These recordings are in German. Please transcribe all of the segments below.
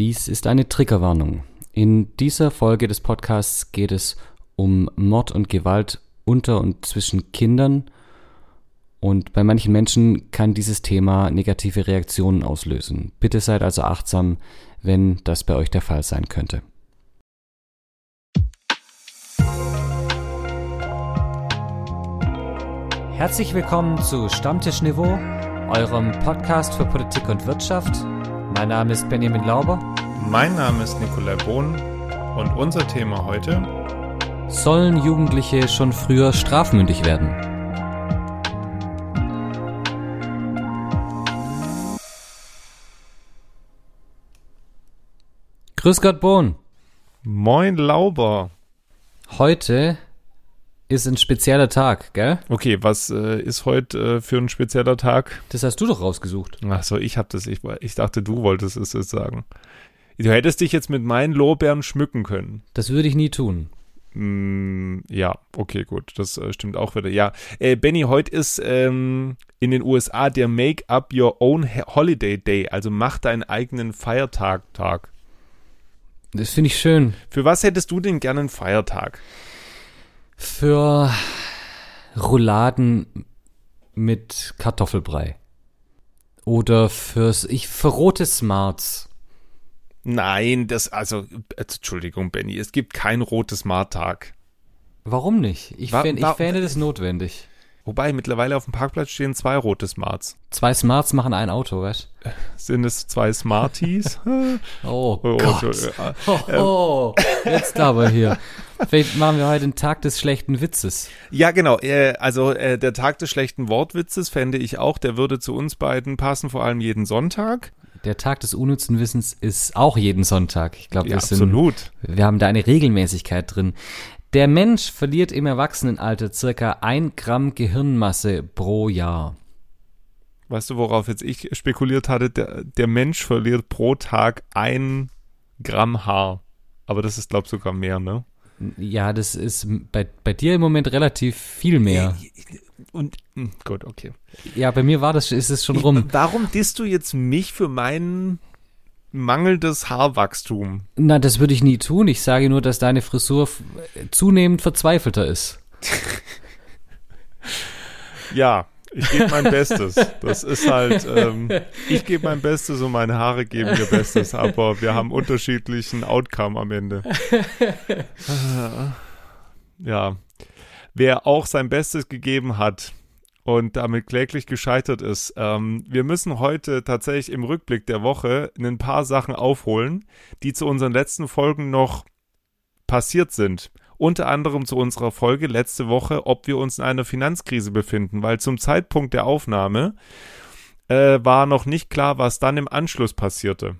Dies ist eine Triggerwarnung. In dieser Folge des Podcasts geht es um Mord und Gewalt unter und zwischen Kindern. Und bei manchen Menschen kann dieses Thema negative Reaktionen auslösen. Bitte seid also achtsam, wenn das bei euch der Fall sein könnte. Herzlich willkommen zu Stammtisch Niveau, eurem Podcast für Politik und Wirtschaft. Mein Name ist Benjamin Lauber. Mein Name ist Nikolai Bohn und unser Thema heute Sollen Jugendliche schon früher strafmündig werden? Grüß Gott, Bohn. Moin Lauber. Heute ist ein spezieller Tag, gell? Okay, was äh, ist heute äh, für ein spezieller Tag? Das hast du doch rausgesucht. Achso, ich hab das, ich, ich dachte, du wolltest es jetzt sagen. Du hättest dich jetzt mit meinen Lorbeeren schmücken können. Das würde ich nie tun. Mm, ja, okay, gut, das äh, stimmt auch wieder. Ja, äh, Benny, heute ist ähm, in den USA der Make Up Your Own Holiday Day, also mach deinen eigenen Feiertag-Tag. Das finde ich schön. Für was hättest du denn gerne einen Feiertag? Für Rouladen mit Kartoffelbrei. Oder fürs, ich, für rote Smarts. Nein, das, also, Entschuldigung, Benny, es gibt kein rotes Smarttag. Warum nicht? Ich, Wa- fänd, ich wa- fände das notwendig. Wobei, mittlerweile auf dem Parkplatz stehen zwei rote Smarts. Zwei Smarts machen ein Auto, weißt Sind es zwei Smarties? Oh, Oh, Gott. Entschuldigung. Oh, jetzt aber hier. Vielleicht machen wir heute den Tag des schlechten Witzes. Ja, genau. Äh, also äh, der Tag des schlechten Wortwitzes fände ich auch, der würde zu uns beiden passen, vor allem jeden Sonntag. Der Tag des unnützen Wissens ist auch jeden Sonntag. Ich glaube, Ja, wir sind, absolut. wir haben da eine Regelmäßigkeit drin. Der Mensch verliert im Erwachsenenalter circa ein Gramm Gehirnmasse pro Jahr. Weißt du, worauf jetzt ich spekuliert hatte? Der, der Mensch verliert pro Tag ein Gramm Haar. Aber das ist, glaub ich, sogar mehr, ne? Ja, das ist bei, bei dir im Moment relativ viel mehr. Und, hm, gut, okay. Ja, bei mir war das, ist es schon rum. Warum disst du jetzt mich für mein mangelndes Haarwachstum? Na, das würde ich nie tun. Ich sage nur, dass deine Frisur zunehmend verzweifelter ist. Ja, ich gebe mein Bestes. Das ist halt, ähm, ich gebe mein Bestes und meine Haare geben ihr Bestes, aber wir haben unterschiedlichen Outcome am Ende. Ja, wer auch sein Bestes gegeben hat und damit kläglich gescheitert ist, ähm, wir müssen heute tatsächlich im Rückblick der Woche ein paar Sachen aufholen, die zu unseren letzten Folgen noch passiert sind. Unter anderem zu unserer Folge letzte Woche, ob wir uns in einer Finanzkrise befinden, weil zum Zeitpunkt der Aufnahme äh, war noch nicht klar, was dann im Anschluss passierte.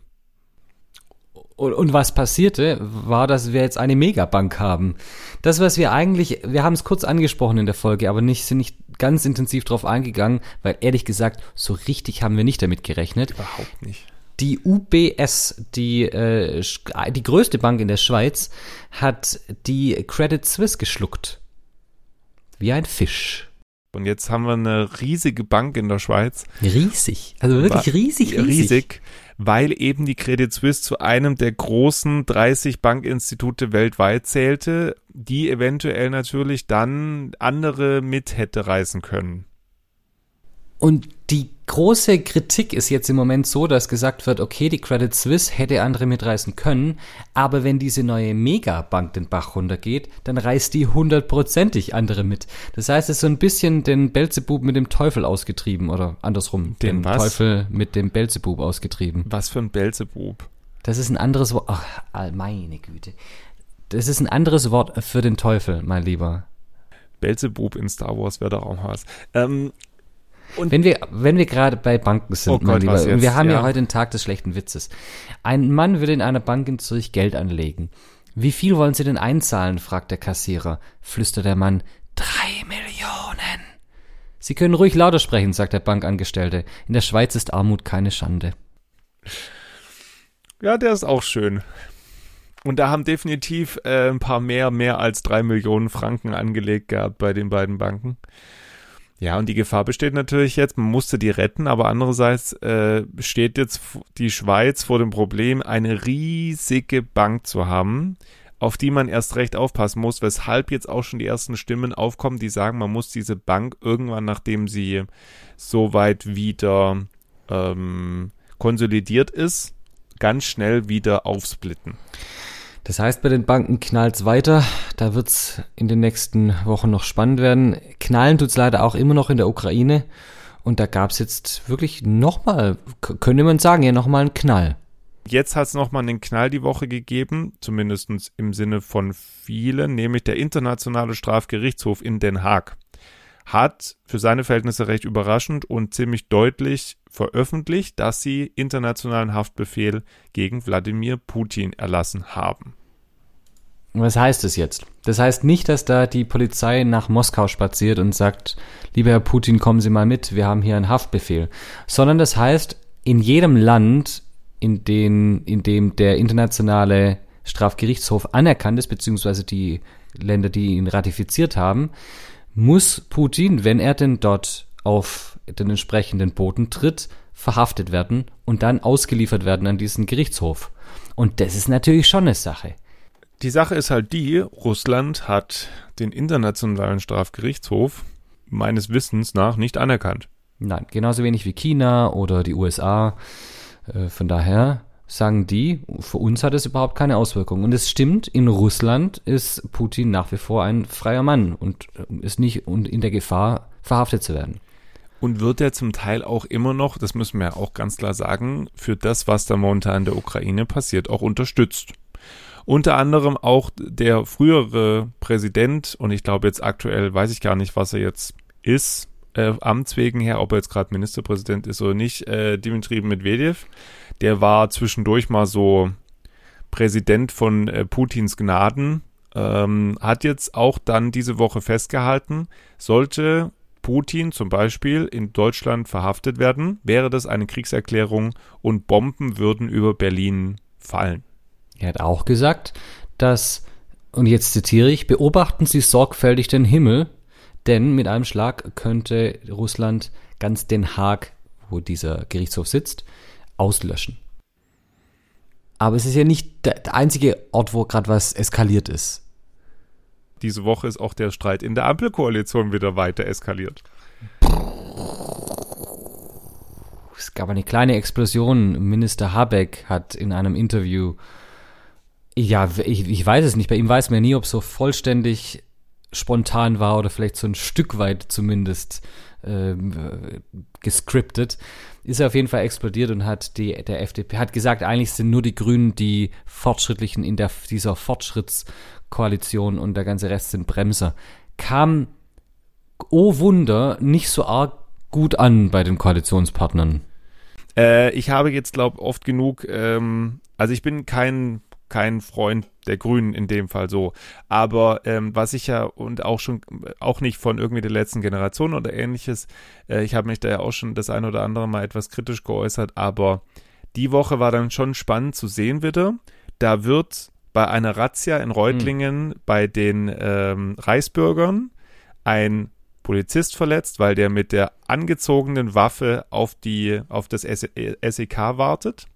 Und, was passierte, war, dass wir jetzt eine Megabank haben. Das, was wir eigentlich, wir haben es kurz angesprochen in der Folge, aber nicht, sind nicht ganz intensiv drauf eingegangen, weil ehrlich gesagt, so richtig haben wir nicht damit gerechnet. Überhaupt nicht. Die UBS, die, äh, sch- die größte Bank in der Schweiz, hat die Credit Suisse geschluckt. Wie ein Fisch. Und jetzt haben wir eine riesige Bank in der Schweiz. Riesig. Also wirklich riesig, riesig. riesig, weil eben die Credit Suisse zu einem der großen 30 Bankinstitute weltweit zählte, die eventuell natürlich dann andere mit hätte reißen können. Und die große Kritik ist jetzt im Moment so, dass gesagt wird, okay, die Credit Suisse hätte andere mitreißen können, aber wenn diese neue Megabank den Bach runtergeht, dann reißt die hundertprozentig andere mit. Das heißt, es ist so ein bisschen den Belzebub mit dem Teufel ausgetrieben oder andersrum, Den was? Teufel mit dem Belzebub ausgetrieben. Was für ein Belzebub. Das ist ein anderes Wort. Ach, all- meine Güte. Das ist ein anderes Wort für den Teufel, mein Lieber. Belzebub in Star Wars wäre doch auch was. Ähm, Wenn wir, wenn wir gerade bei Banken sind, Oh mein Gott, Lieber, was und wir haben ja. Ja. heute den Tag des schlechten Witzes. Ein Mann will in einer Bank in Zürich Geld anlegen. Wie viel wollen Sie denn einzahlen? fragt der Kassierer. Flüstert der Mann. Drei Millionen. Sie können ruhig lauter sprechen, sagt der Bankangestellte. In der Schweiz ist Armut keine Schande. ja, der ist auch schön. Und da haben definitiv äh, ein paar mehr, mehr als drei Millionen Franken angelegt gehabt bei den beiden Banken. Ja, und die Gefahr besteht natürlich jetzt, man musste die retten, aber andererseits äh, steht jetzt die Schweiz vor dem Problem, eine riesige Bank zu haben, auf die man erst recht aufpassen muss, weshalb jetzt auch schon die ersten Stimmen aufkommen, die sagen, man muss diese Bank irgendwann, nachdem sie soweit wieder ähm, konsolidiert ist, ganz schnell wieder aufsplitten. Das heißt, bei den Banken knallt's weiter. Da wird's in den nächsten Wochen noch spannend werden. Knallen tut's leider auch immer noch in der Ukraine. Und da gab's jetzt wirklich nochmal, könnte man sagen, ja nochmal einen Knall. Jetzt hat es nochmal einen Knall die Woche gegeben, zumindest im Sinne von vielen, nämlich der Internationale Strafgerichtshof in Den Haag hat für seine Verhältnisse recht überraschend und ziemlich deutlich veröffentlicht, dass sie internationalen Haftbefehl gegen Wladimir Putin erlassen haben. Was heißt es jetzt? Das heißt nicht, dass da die Polizei nach Moskau spaziert und sagt, lieber Herr Putin, kommen Sie mal mit, wir haben hier einen Haftbefehl, sondern das heißt, in jedem Land, in, den, in dem der internationale Strafgerichtshof anerkannt ist, beziehungsweise die Länder, die ihn ratifiziert haben, muss Putin, wenn er denn dort auf den entsprechenden Boden tritt, verhaftet werden und dann ausgeliefert werden an diesen Gerichtshof. Und das ist natürlich schon eine Sache. Die Sache ist halt die, Russland hat den Internationalen Strafgerichtshof meines Wissens nach nicht anerkannt. Nein, genauso wenig wie China oder die USA. Äh, von daher sagen die, für uns hat es überhaupt keine Auswirkungen. Und es stimmt, in Russland ist Putin nach wie vor ein freier Mann und äh, ist nicht in der Gefahr, verhaftet zu werden. Und wird er zum Teil auch immer noch, das müssen wir ja auch ganz klar sagen, für das, was da momentan in der Ukraine passiert, auch unterstützt. Unter anderem auch der frühere Präsident, und ich glaube jetzt aktuell weiß ich gar nicht, was er jetzt ist, äh, Amts wegen her, ob er jetzt gerade Ministerpräsident ist oder nicht, äh, Dimitri Medvedev, der war zwischendurch mal so Präsident von äh, Putins Gnaden, ähm, hat jetzt auch dann diese Woche festgehalten, sollte Putin zum Beispiel in Deutschland verhaftet werden, wäre das eine Kriegserklärung und Bomben würden über Berlin fallen. Er hat auch gesagt, dass, und jetzt zitiere ich, beobachten Sie sorgfältig den Himmel, denn mit einem Schlag könnte Russland ganz Den Haag, wo dieser Gerichtshof sitzt, auslöschen. Aber es ist ja nicht der einzige Ort, wo gerade was eskaliert ist. Diese Woche ist auch der Streit in der Ampelkoalition wieder weiter eskaliert. Es gab eine kleine Explosion. Minister Habeck hat in einem Interview, ja, ich, ich weiß es nicht, bei ihm weiß man nie, ob es so vollständig spontan war oder vielleicht so ein Stück weit zumindest ähm, gescriptet, ist er auf jeden Fall explodiert und hat die, der FDP, hat gesagt, eigentlich sind nur die Grünen die Fortschrittlichen in der, dieser Fortschrittskoalition und der ganze Rest sind Bremser. Kam, oh Wunder, nicht so arg gut an bei den Koalitionspartnern. Äh, ich habe jetzt, glaube oft genug, ähm, also ich bin kein kein Freund der Grünen in dem Fall so. Aber ähm, was ich ja und auch schon, auch nicht von irgendwie der letzten Generation oder ähnliches, äh, ich habe mich da ja auch schon das ein oder andere Mal etwas kritisch geäußert, aber die Woche war dann schon spannend zu sehen wieder. Da wird bei einer Razzia in Reutlingen mhm. bei den ähm, Reichsbürgern ein Polizist verletzt, weil der mit der angezogenen Waffe auf die auf das SEK wartet.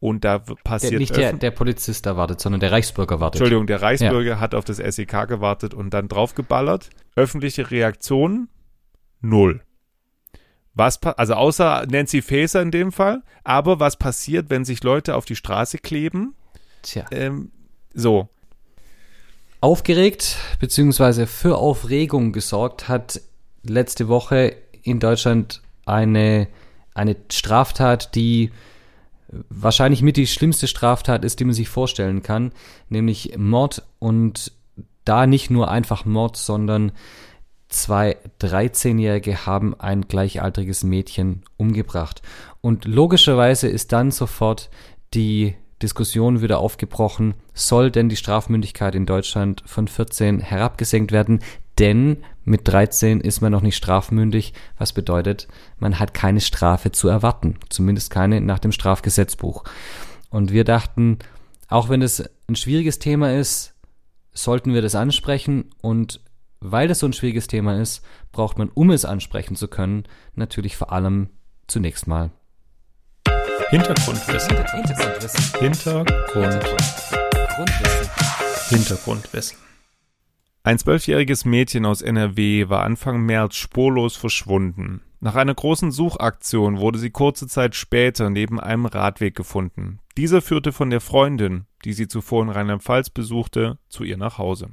Und da passiert. Der, nicht der, der Polizist da wartet, sondern der Reichsbürger wartet. Entschuldigung, der Reichsbürger ja. hat auf das SEK gewartet und dann draufgeballert. Öffentliche Reaktion null. Was, also außer Nancy Faeser in dem Fall, aber was passiert, wenn sich Leute auf die Straße kleben? Tja. Ähm, so. Aufgeregt, beziehungsweise für Aufregung gesorgt hat letzte Woche in Deutschland eine, eine Straftat, die wahrscheinlich mit die schlimmste Straftat ist, die man sich vorstellen kann, nämlich Mord und da nicht nur einfach Mord, sondern zwei 13-Jährige haben ein gleichaltriges Mädchen umgebracht. Und logischerweise ist dann sofort die Diskussion wieder aufgebrochen, soll denn die Strafmündigkeit in Deutschland von 14 herabgesenkt werden? Denn mit 13 ist man noch nicht strafmündig, was bedeutet, man hat keine Strafe zu erwarten, zumindest keine nach dem Strafgesetzbuch. Und wir dachten, auch wenn es ein schwieriges Thema ist, sollten wir das ansprechen und weil das so ein schwieriges Thema ist, braucht man, um es ansprechen zu können, natürlich vor allem zunächst mal Hintergrundwissen. Hintergrundwissen. Hintergrund. Hintergrundwissen. Ein zwölfjähriges Mädchen aus NRW war Anfang März spurlos verschwunden. Nach einer großen Suchaktion wurde sie kurze Zeit später neben einem Radweg gefunden. Dieser führte von der Freundin, die sie zuvor in Rheinland-Pfalz besuchte, zu ihr nach Hause.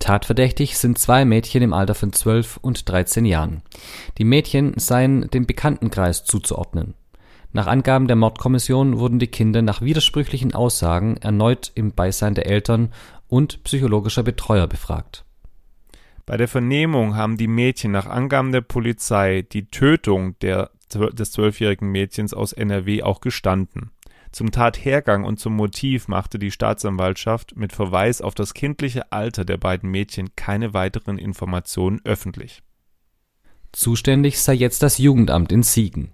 Tatverdächtig sind zwei Mädchen im Alter von 12 und 13 Jahren. Die Mädchen seien dem Bekanntenkreis zuzuordnen. Nach Angaben der Mordkommission wurden die Kinder nach widersprüchlichen Aussagen erneut im Beisein der Eltern und psychologischer Betreuer befragt. Bei der Vernehmung haben die Mädchen nach Angaben der Polizei die Tötung der, des zwölfjährigen Mädchens aus NRW auch gestanden. Zum Tathergang und zum Motiv machte die Staatsanwaltschaft mit Verweis auf das kindliche Alter der beiden Mädchen keine weiteren Informationen öffentlich. Zuständig sei jetzt das Jugendamt in Siegen.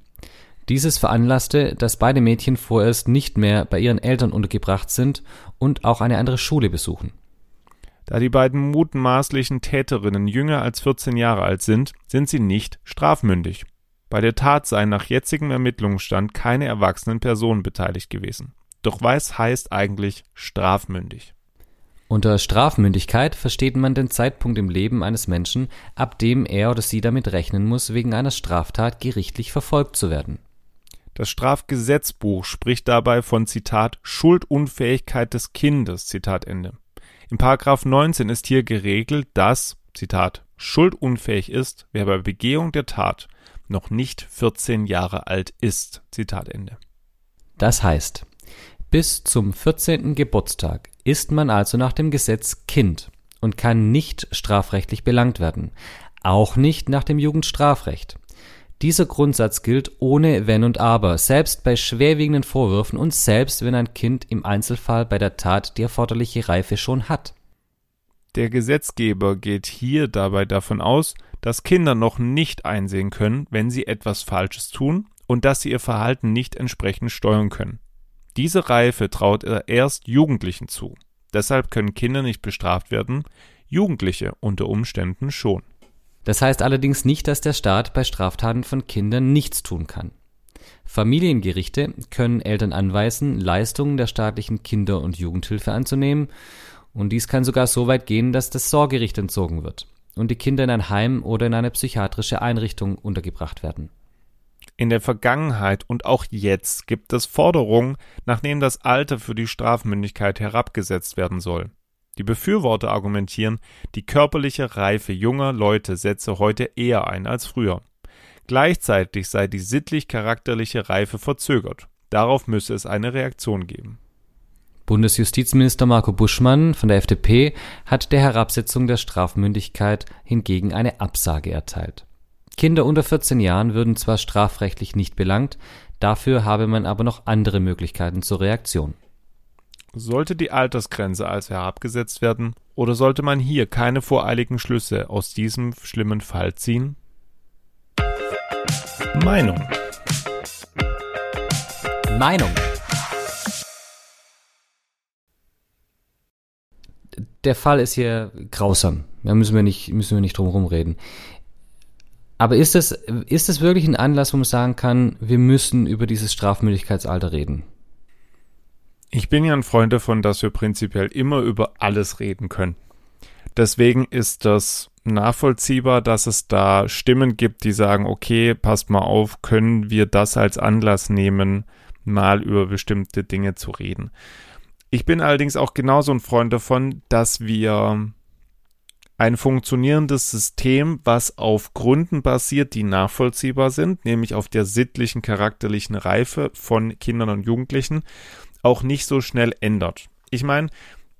Dieses veranlasste, dass beide Mädchen vorerst nicht mehr bei ihren Eltern untergebracht sind und auch eine andere Schule besuchen. Da die beiden mutmaßlichen Täterinnen jünger als 14 Jahre alt sind, sind sie nicht strafmündig. Bei der Tat seien nach jetzigem Ermittlungsstand keine erwachsenen Personen beteiligt gewesen. Doch was heißt eigentlich strafmündig? Unter Strafmündigkeit versteht man den Zeitpunkt im Leben eines Menschen, ab dem er oder sie damit rechnen muss, wegen einer Straftat gerichtlich verfolgt zu werden. Das Strafgesetzbuch spricht dabei von Zitat Schuldunfähigkeit des Kindes Zitat Ende. Im Paragraph 19 ist hier geregelt, dass Zitat schuldunfähig ist, wer bei Begehung der Tat noch nicht 14 Jahre alt ist. Zitat Ende. Das heißt, bis zum 14. Geburtstag ist man also nach dem Gesetz Kind und kann nicht strafrechtlich belangt werden, auch nicht nach dem Jugendstrafrecht. Dieser Grundsatz gilt ohne Wenn und Aber, selbst bei schwerwiegenden Vorwürfen und selbst wenn ein Kind im Einzelfall bei der Tat die erforderliche Reife schon hat. Der Gesetzgeber geht hier dabei davon aus, dass Kinder noch nicht einsehen können, wenn sie etwas Falsches tun und dass sie ihr Verhalten nicht entsprechend steuern können. Diese Reife traut er erst Jugendlichen zu. Deshalb können Kinder nicht bestraft werden, Jugendliche unter Umständen schon. Das heißt allerdings nicht, dass der Staat bei Straftaten von Kindern nichts tun kann. Familiengerichte können Eltern anweisen, Leistungen der staatlichen Kinder- und Jugendhilfe anzunehmen, und dies kann sogar so weit gehen, dass das Sorgerecht entzogen wird und die Kinder in ein Heim oder in eine psychiatrische Einrichtung untergebracht werden. In der Vergangenheit und auch jetzt gibt es Forderungen, nachdem das Alter für die Strafmündigkeit herabgesetzt werden soll. Die Befürworter argumentieren, die körperliche Reife junger Leute setze heute eher ein als früher. Gleichzeitig sei die sittlich-charakterliche Reife verzögert. Darauf müsse es eine Reaktion geben. Bundesjustizminister Marco Buschmann von der FDP hat der Herabsetzung der Strafmündigkeit hingegen eine Absage erteilt. Kinder unter 14 Jahren würden zwar strafrechtlich nicht belangt, dafür habe man aber noch andere Möglichkeiten zur Reaktion. Sollte die Altersgrenze also herabgesetzt werden, oder sollte man hier keine voreiligen Schlüsse aus diesem schlimmen Fall ziehen? Meinung. Meinung. Der Fall ist hier grausam. Da müssen wir nicht, müssen wir nicht drum herum reden. Aber ist es, ist es wirklich ein Anlass, wo man sagen kann, wir müssen über dieses Strafmündigkeitsalter reden? Ich bin ja ein Freund davon, dass wir prinzipiell immer über alles reden können. Deswegen ist das nachvollziehbar, dass es da Stimmen gibt, die sagen, okay, passt mal auf, können wir das als Anlass nehmen, mal über bestimmte Dinge zu reden. Ich bin allerdings auch genauso ein Freund davon, dass wir ein funktionierendes System, was auf Gründen basiert, die nachvollziehbar sind, nämlich auf der sittlichen, charakterlichen Reife von Kindern und Jugendlichen, auch nicht so schnell ändert. Ich meine,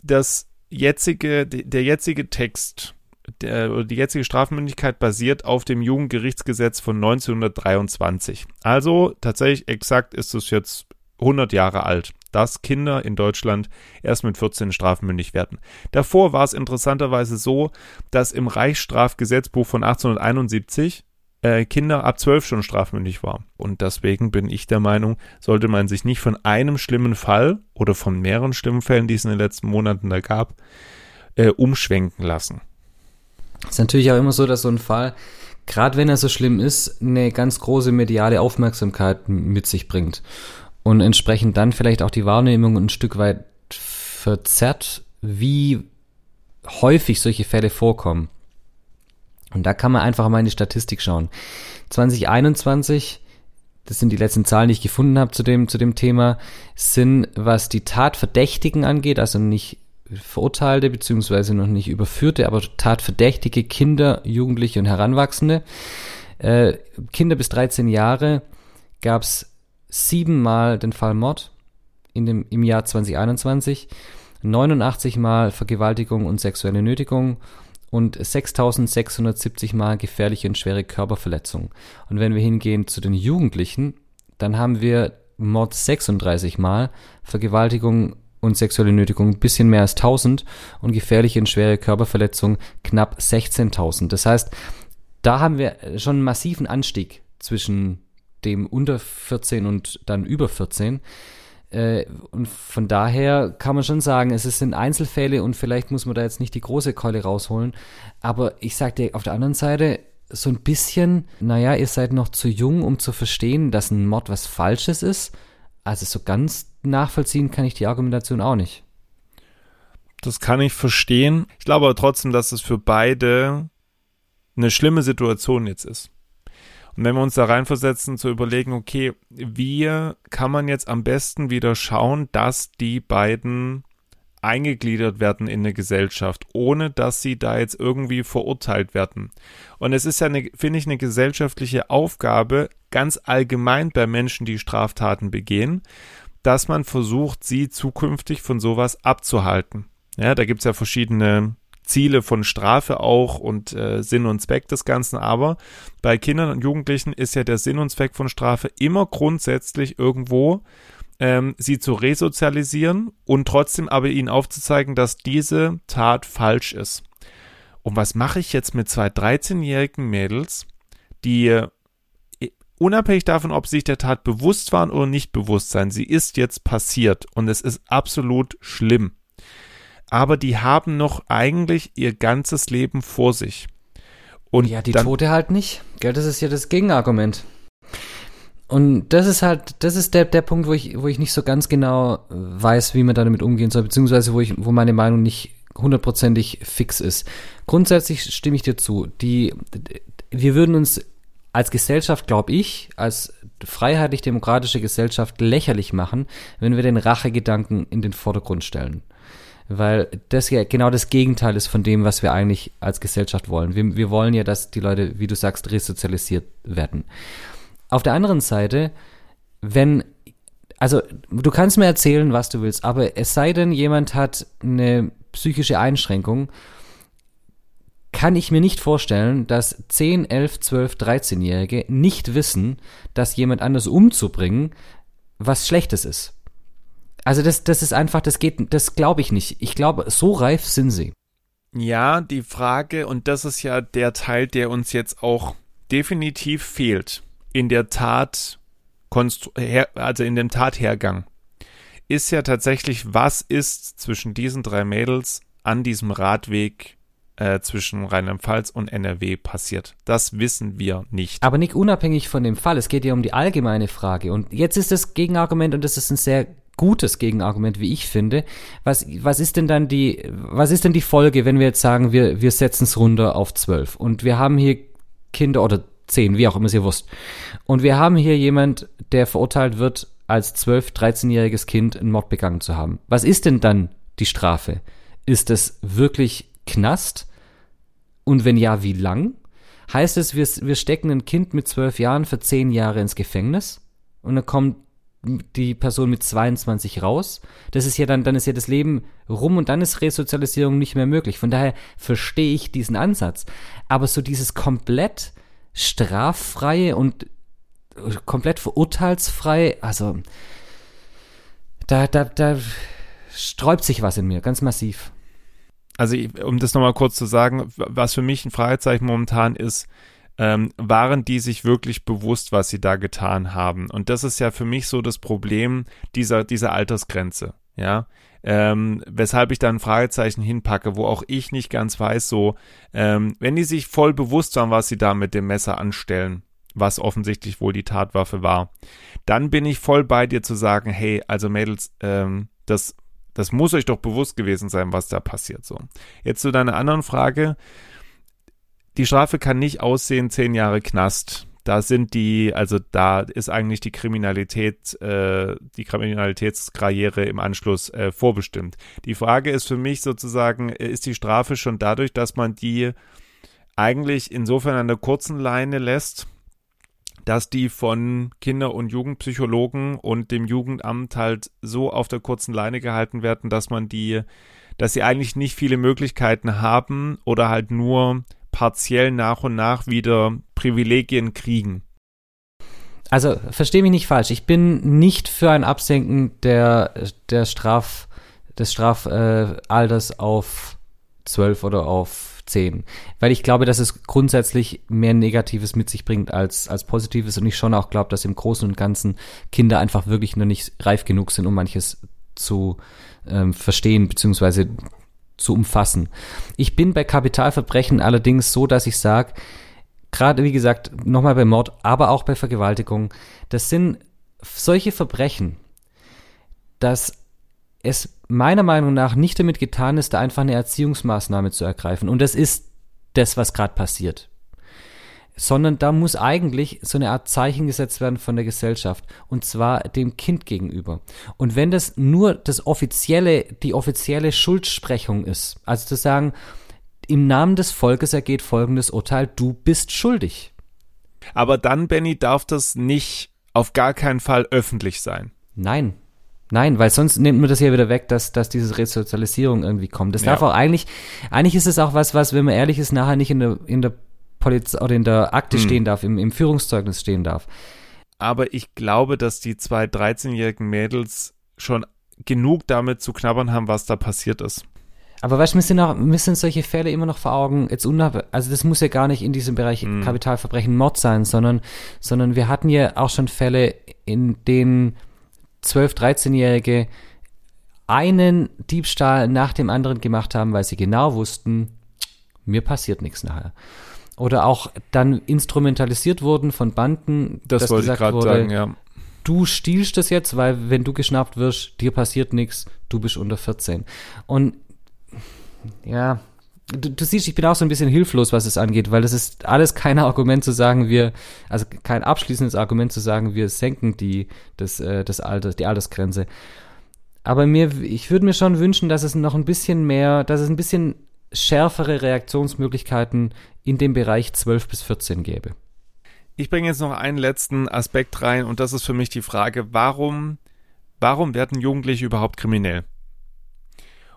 das jetzige, der jetzige Text, der, die jetzige Strafmündigkeit basiert auf dem Jugendgerichtsgesetz von 1923. Also tatsächlich exakt ist es jetzt 100 Jahre alt, dass Kinder in Deutschland erst mit 14 strafmündig werden. Davor war es interessanterweise so, dass im Reichsstrafgesetzbuch von 1871 äh, Kinder ab zwölf schon strafmündig war. Und deswegen bin ich der Meinung, sollte man sich nicht von einem schlimmen Fall oder von mehreren schlimmen Fällen, die es in den letzten Monaten da gab, äh, umschwenken lassen. Ist natürlich auch immer so, dass so ein Fall, gerade wenn er so schlimm ist, eine ganz große mediale Aufmerksamkeit mit sich bringt. Und entsprechend dann vielleicht auch die Wahrnehmung ein Stück weit verzerrt, wie häufig solche Fälle vorkommen. Und da kann man einfach mal in die Statistik schauen. 2021, das sind die letzten Zahlen, die ich gefunden habe zu dem, zu dem Thema, sind, was die Tatverdächtigen angeht, also nicht Verurteilte beziehungsweise noch nicht überführte, aber tatverdächtige Kinder, Jugendliche und Heranwachsende. Äh, Kinder bis 13 Jahre gab es siebenmal den Fall Mord in dem, im Jahr 2021, 89 Mal Vergewaltigung und sexuelle Nötigung und 6670 Mal gefährliche und schwere Körperverletzung. Und wenn wir hingehen zu den Jugendlichen, dann haben wir Mord 36 Mal, Vergewaltigung und sexuelle Nötigung ein bisschen mehr als 1000 und gefährliche und schwere Körperverletzung knapp 16.000. Das heißt, da haben wir schon einen massiven Anstieg zwischen dem unter 14 und dann über 14. Äh, und von daher kann man schon sagen, es sind Einzelfälle und vielleicht muss man da jetzt nicht die große Keule rausholen. Aber ich sag dir auf der anderen Seite, so ein bisschen, naja, ihr seid noch zu jung, um zu verstehen, dass ein Mord was Falsches ist. Also so ganz nachvollziehen kann ich die Argumentation auch nicht. Das kann ich verstehen. Ich glaube aber trotzdem, dass es für beide eine schlimme Situation jetzt ist. Und wenn wir uns da reinversetzen, zu überlegen, okay, wie kann man jetzt am besten wieder schauen, dass die beiden eingegliedert werden in eine Gesellschaft, ohne dass sie da jetzt irgendwie verurteilt werden. Und es ist ja, finde ich, eine gesellschaftliche Aufgabe, ganz allgemein bei Menschen, die Straftaten begehen, dass man versucht, sie zukünftig von sowas abzuhalten. Ja, da gibt's ja verschiedene Ziele von Strafe auch und äh, Sinn und Zweck des Ganzen. Aber bei Kindern und Jugendlichen ist ja der Sinn und Zweck von Strafe immer grundsätzlich irgendwo, ähm, sie zu resozialisieren und trotzdem aber ihnen aufzuzeigen, dass diese Tat falsch ist. Und was mache ich jetzt mit zwei 13-jährigen Mädels, die unabhängig davon, ob sie sich der Tat bewusst waren oder nicht bewusst sein, sie ist jetzt passiert und es ist absolut schlimm. Aber die haben noch eigentlich ihr ganzes Leben vor sich. Und ja, die dann, Tote halt nicht. Gell, das ist ja das Gegenargument. Und das ist halt, das ist der, der Punkt, wo ich, wo ich nicht so ganz genau weiß, wie man damit umgehen soll, beziehungsweise wo ich, wo meine Meinung nicht hundertprozentig fix ist. Grundsätzlich stimme ich dir zu. Die, wir würden uns als Gesellschaft, glaube ich, als freiheitlich-demokratische Gesellschaft lächerlich machen, wenn wir den Rachegedanken in den Vordergrund stellen. Weil das ja genau das Gegenteil ist von dem, was wir eigentlich als Gesellschaft wollen. Wir, wir wollen ja, dass die Leute, wie du sagst, resozialisiert werden. Auf der anderen Seite, wenn, also du kannst mir erzählen, was du willst, aber es sei denn, jemand hat eine psychische Einschränkung kann ich mir nicht vorstellen, dass 10, 11, 12, 13-Jährige nicht wissen, dass jemand anders umzubringen was Schlechtes ist. Also das, das ist einfach, das geht, das glaube ich nicht. Ich glaube, so reif sind sie. Ja, die Frage, und das ist ja der Teil, der uns jetzt auch definitiv fehlt in der Tat, also in dem Tathergang, ist ja tatsächlich, was ist zwischen diesen drei Mädels an diesem Radweg äh, zwischen Rheinland-Pfalz und NRW passiert. Das wissen wir nicht. Aber nicht unabhängig von dem Fall. Es geht ja um die allgemeine Frage. Und jetzt ist das Gegenargument, und das ist ein sehr gutes Gegenargument, wie ich finde. Was, was ist denn dann die, was ist denn die Folge, wenn wir jetzt sagen, wir, wir setzen es runter auf zwölf und wir haben hier Kinder oder zehn, wie auch immer sie wusst. Und wir haben hier jemand, der verurteilt wird, als zwölf, 13-jähriges Kind einen Mord begangen zu haben. Was ist denn dann die Strafe? Ist es wirklich Knast? Und wenn ja, wie lang? Heißt es, wir, wir stecken ein Kind mit zwölf Jahren für zehn Jahre ins Gefängnis und dann kommt die Person mit 22 raus. Das ist ja dann, dann ist ja das Leben rum und dann ist Resozialisierung nicht mehr möglich. Von daher verstehe ich diesen Ansatz. Aber so dieses komplett straffreie und komplett verurteilsfrei, also da, da, da sträubt sich was in mir, ganz massiv also um das nochmal kurz zu sagen, was für mich ein Fragezeichen momentan ist, ähm, waren die sich wirklich bewusst, was sie da getan haben? Und das ist ja für mich so das Problem dieser, dieser Altersgrenze. Ja, ähm, weshalb ich da ein Fragezeichen hinpacke, wo auch ich nicht ganz weiß, so, ähm, wenn die sich voll bewusst waren, was sie da mit dem Messer anstellen, was offensichtlich wohl die Tatwaffe war, dann bin ich voll bei dir zu sagen, hey, also Mädels, ähm, das, das muss euch doch bewusst gewesen sein, was da passiert, so. Jetzt zu deiner anderen Frage. Die Strafe kann nicht aussehen, zehn Jahre Knast da sind die, also da ist eigentlich die Kriminalität, äh, die Kriminalitätskarriere im Anschluss äh, vorbestimmt. Die Frage ist für mich sozusagen, äh, ist die Strafe schon dadurch, dass man die eigentlich insofern an der kurzen Leine lässt, dass die von Kinder- und Jugendpsychologen und dem Jugendamt halt so auf der kurzen Leine gehalten werden, dass man die, dass sie eigentlich nicht viele Möglichkeiten haben oder halt nur partiell nach und nach wieder Privilegien kriegen. Also verstehe mich nicht falsch. Ich bin nicht für ein Absenken der, der Straf, des Strafalters auf 12 oder auf 10. Weil ich glaube, dass es grundsätzlich mehr Negatives mit sich bringt als, als Positives und ich schon auch glaube, dass im Großen und Ganzen Kinder einfach wirklich noch nicht reif genug sind, um manches zu ähm, verstehen, beziehungsweise zu umfassen. Ich bin bei Kapitalverbrechen allerdings so, dass ich sage, gerade wie gesagt, nochmal bei Mord, aber auch bei Vergewaltigung, das sind solche Verbrechen, dass es meiner Meinung nach nicht damit getan ist, da einfach eine Erziehungsmaßnahme zu ergreifen. Und das ist das, was gerade passiert sondern da muss eigentlich so eine Art Zeichen gesetzt werden von der Gesellschaft und zwar dem Kind gegenüber. Und wenn das nur das offizielle, die offizielle Schuldsprechung ist, also zu sagen, im Namen des Volkes ergeht folgendes Urteil, du bist schuldig. Aber dann, Benny, darf das nicht auf gar keinen Fall öffentlich sein. Nein, Nein, weil sonst nimmt man das ja wieder weg, dass, dass diese Resozialisierung irgendwie kommt. Das ja. darf auch eigentlich, eigentlich ist es auch was, was, wenn man ehrlich ist, nachher nicht in der, in der Polizei oder in der Akte hm. stehen darf, im, im Führungszeugnis stehen darf. Aber ich glaube, dass die zwei 13-jährigen Mädels schon genug damit zu knabbern haben, was da passiert ist. Aber weißt du, mir sind, auch, sind solche Fälle immer noch vor Augen, jetzt unab also das muss ja gar nicht in diesem Bereich mm. Kapitalverbrechen Mord sein, sondern, sondern wir hatten ja auch schon Fälle, in denen 12-, 13-Jährige einen Diebstahl nach dem anderen gemacht haben, weil sie genau wussten, mir passiert nichts nachher oder auch dann instrumentalisiert wurden von Banden, das dass wollte gesagt ich wurde, sagen, ja. du stiehlst das jetzt, weil wenn du geschnappt wirst, dir passiert nichts, du bist unter 14. Und ja, du, du, siehst, ich bin auch so ein bisschen hilflos, was es angeht, weil das ist alles kein Argument zu sagen, wir, also kein abschließendes Argument zu sagen, wir senken die, das, äh, das Alter, die Altersgrenze. Aber mir, ich würde mir schon wünschen, dass es noch ein bisschen mehr, dass es ein bisschen schärfere Reaktionsmöglichkeiten in dem Bereich 12 bis 14 gäbe. Ich bringe jetzt noch einen letzten Aspekt rein und das ist für mich die Frage, warum, warum werden Jugendliche überhaupt kriminell?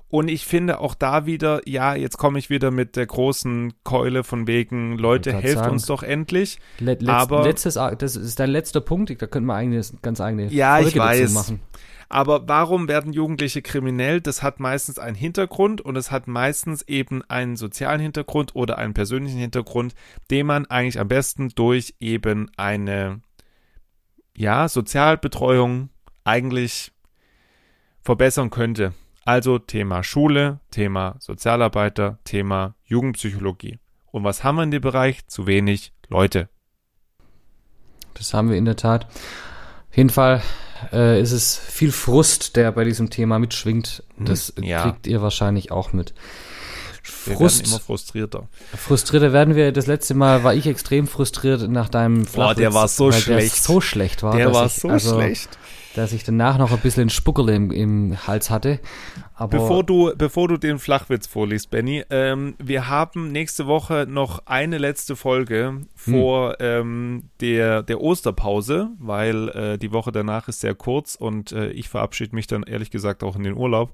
Und ich finde auch da wieder, ja, jetzt komme ich wieder mit der großen Keule von wegen, Leute, helft sagen, uns doch endlich. Let, letzt, aber letztes, das ist dein letzter Punkt, da könnte man eigentlich ganz eigene ja, Folge ich weiß. machen. Aber warum werden Jugendliche kriminell? Das hat meistens einen Hintergrund und es hat meistens eben einen sozialen Hintergrund oder einen persönlichen Hintergrund, den man eigentlich am besten durch eben eine ja, Sozialbetreuung eigentlich verbessern könnte. Also Thema Schule, Thema Sozialarbeiter, Thema Jugendpsychologie. Und was haben wir in dem Bereich? Zu wenig Leute. Das haben wir in der Tat. Auf jeden Fall äh, ist es viel Frust, der bei diesem Thema mitschwingt. Hm, das ja. kriegt ihr wahrscheinlich auch mit. Frust, wir werden immer frustrierter. Frustrierter werden wir. Das letzte Mal war ich extrem frustriert nach deinem Flachwitz. Boah, der war so schlecht. so schlecht war. Der war ich, so also, schlecht. Dass ich danach noch ein bisschen Spuckerle im, im Hals hatte. Aber bevor du, bevor du den Flachwitz vorliest, Benny, ähm, wir haben nächste Woche noch eine letzte Folge vor hm. ähm, der, der Osterpause, weil äh, die Woche danach ist sehr kurz und äh, ich verabschiede mich dann ehrlich gesagt auch in den Urlaub.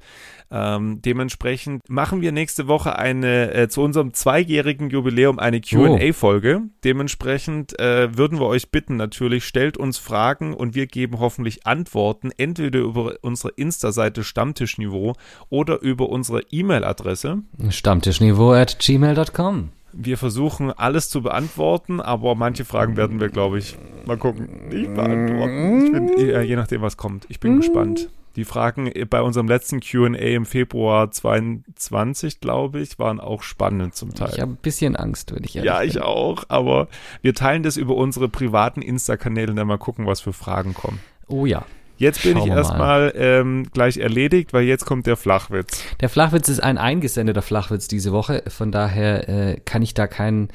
Ähm, dementsprechend machen wir nächste Woche eine äh, zu unserem zweijährigen Jubiläum eine QA-Folge. Oh. Dementsprechend äh, würden wir euch bitten, natürlich, stellt uns Fragen und wir geben hoffentlich Antworten, entweder über unsere Insta-Seite Stammtischniveau oder über unsere E-Mail-Adresse. Stammtischniveau at gmail.com. Wir versuchen alles zu beantworten, aber manche Fragen werden wir, glaube ich, mal gucken, nicht beantworten. Ich bin, je nachdem, was kommt. Ich bin gespannt. Die Fragen bei unserem letzten QA im Februar 22, glaube ich, waren auch spannend zum Teil. Ich habe ein bisschen Angst, wenn ich ehrlich Ja, bin. ich auch, aber wir teilen das über unsere privaten Insta-Kanäle und dann mal gucken, was für Fragen kommen. Oh ja. Jetzt bin Schauen ich erstmal ähm, gleich erledigt, weil jetzt kommt der Flachwitz. Der Flachwitz ist ein eingesendeter Flachwitz diese Woche, von daher äh, kann ich da keinen,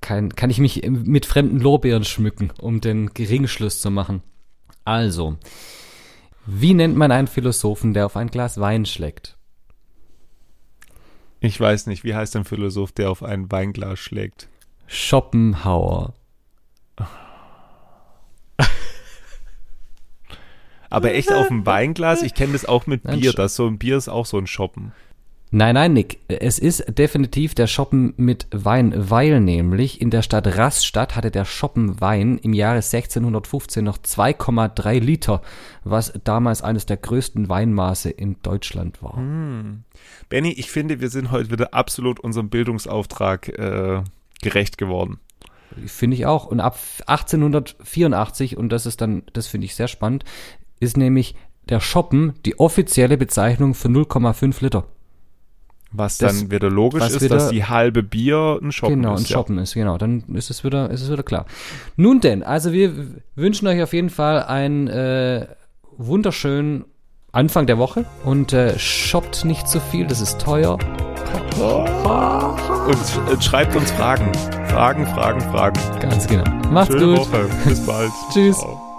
kein, kann ich mich mit fremden Lorbeeren schmücken, um den Geringschluss zu machen. Also, wie nennt man einen Philosophen, der auf ein Glas Wein schlägt? Ich weiß nicht, wie heißt ein Philosoph, der auf ein Weinglas schlägt? Schopenhauer. Aber echt auf ein Weinglas? Ich kenne das auch mit Nein, Bier. Sch- Das so ein Bier ist auch so ein Shoppen. Nein, nein, Nick. Es ist definitiv der Shoppen mit Wein, weil nämlich in der Stadt Rastatt hatte der Shoppen Wein im Jahre 1615 noch 2,3 Liter, was damals eines der größten Weinmaße in Deutschland war. Benny, ich finde, wir sind heute wieder absolut unserem Bildungsauftrag äh, gerecht geworden. Finde ich auch. Und ab 1884, und das ist dann, das finde ich sehr spannend, ist nämlich der Shoppen die offizielle Bezeichnung für 0,5 Liter. Was Das- dann wieder logisch ist, wieder- dass die halbe Bier ein Shoppen genau, ist. ein Shoppen ist, genau. Dann ist es wieder, ist es wieder klar. Nun denn, also wir wünschen euch auf jeden Fall einen äh, wunderschönen Anfang der Woche und äh, shoppt nicht zu viel, das ist teuer. Ja. Und äh, schreibt uns Fragen. Fragen, Fragen, Fragen. Ganz genau. Macht's Schöne gut. Woche. Bis bald. Tschüss. Ciao.